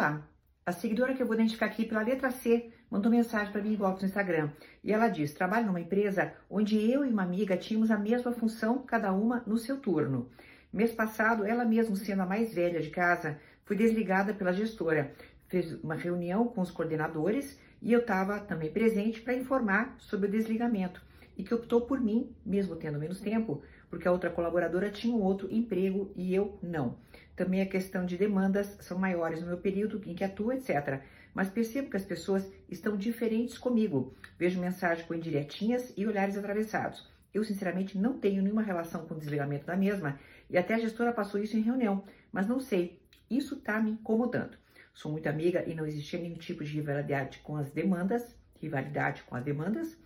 Olá, a seguidora que eu vou identificar aqui pela letra C mandou mensagem para mim igual no Instagram. E ela diz: trabalho numa empresa onde eu e uma amiga tínhamos a mesma função, cada uma no seu turno. Mês passado, ela mesma sendo a mais velha de casa, foi desligada pela gestora. Fez uma reunião com os coordenadores e eu estava também presente para informar sobre o desligamento e que optou por mim, mesmo tendo menos tempo, porque a outra colaboradora tinha um outro emprego e eu não. Também a questão de demandas são maiores no meu período em que atuo, etc. Mas percebo que as pessoas estão diferentes comigo. Vejo mensagens com indiretinhas e olhares atravessados. Eu, sinceramente, não tenho nenhuma relação com o desligamento da mesma e até a gestora passou isso em reunião, mas não sei. Isso está me incomodando. Sou muito amiga e não existia nenhum tipo de rivalidade com as demandas, rivalidade com as demandas.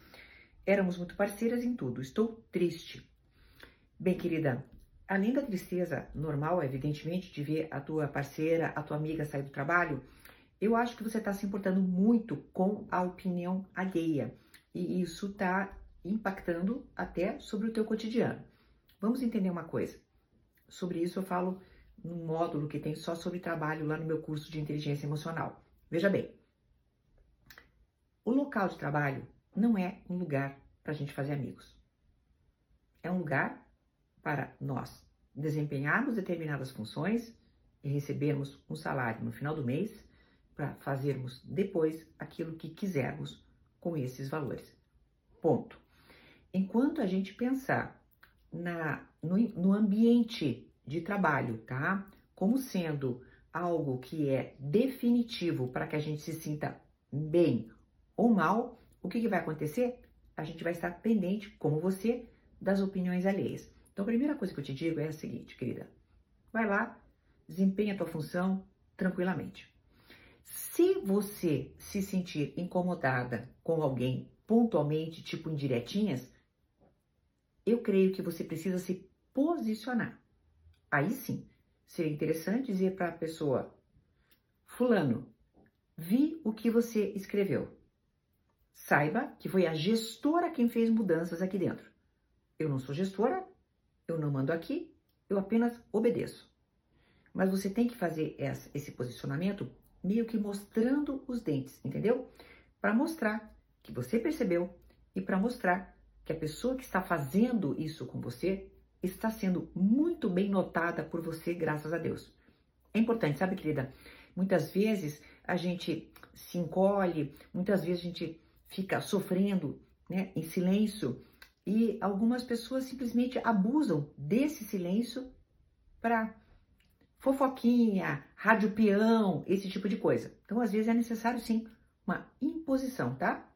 Éramos muito parceiras em tudo. Estou triste. Bem, querida, além da tristeza normal, evidentemente, de ver a tua parceira, a tua amiga sair do trabalho, eu acho que você está se importando muito com a opinião alheia. E isso está impactando até sobre o teu cotidiano. Vamos entender uma coisa. Sobre isso eu falo num módulo que tem só sobre trabalho lá no meu curso de inteligência emocional. Veja bem, o local de trabalho não é um lugar para a gente fazer amigos. É um lugar para nós desempenharmos determinadas funções e recebermos um salário no final do mês para fazermos depois aquilo que quisermos com esses valores. Ponto. Enquanto a gente pensar na, no, no ambiente de trabalho, tá? Como sendo algo que é definitivo para que a gente se sinta bem ou mal, o que, que vai acontecer? A gente vai estar pendente, como você, das opiniões alheias. Então, a primeira coisa que eu te digo é a seguinte, querida: vai lá, desempenha a tua função tranquilamente. Se você se sentir incomodada com alguém pontualmente, tipo indiretinhas, eu creio que você precisa se posicionar. Aí sim, seria interessante dizer para a pessoa: Fulano, vi o que você escreveu. Saiba que foi a gestora quem fez mudanças aqui dentro. Eu não sou gestora, eu não mando aqui, eu apenas obedeço. Mas você tem que fazer esse posicionamento meio que mostrando os dentes, entendeu? Para mostrar que você percebeu e para mostrar que a pessoa que está fazendo isso com você está sendo muito bem notada por você, graças a Deus. É importante, sabe, querida? Muitas vezes a gente se encolhe, muitas vezes a gente fica sofrendo, né, em silêncio, e algumas pessoas simplesmente abusam desse silêncio para fofoquinha, rádio peão, esse tipo de coisa. Então, às vezes é necessário sim uma imposição, tá?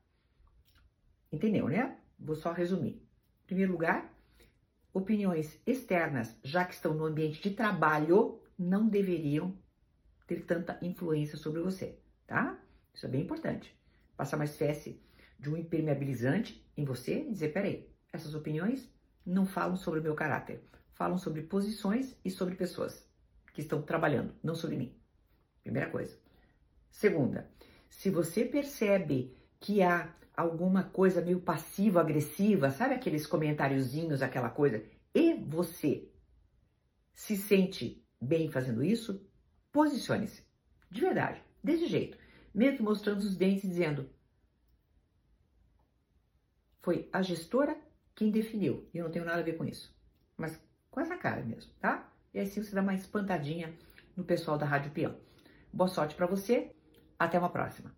Entendeu, né? Vou só resumir. Em primeiro lugar, opiniões externas, já que estão no ambiente de trabalho, não deveriam ter tanta influência sobre você, tá? Isso é bem importante. Passar uma espécie de um impermeabilizante em você e dizer: peraí, essas opiniões não falam sobre o meu caráter, falam sobre posições e sobre pessoas que estão trabalhando, não sobre mim. Primeira coisa. Segunda, se você percebe que há alguma coisa meio passivo-agressiva, sabe aqueles comentáriozinhos, aquela coisa, e você se sente bem fazendo isso, posicione-se. De verdade, desse jeito. Que mostrando os dentes dizendo: Foi a gestora quem definiu. Eu não tenho nada a ver com isso. Mas com essa cara mesmo, tá? E assim você dá uma espantadinha no pessoal da Rádio Peão. Boa sorte para você. Até uma próxima.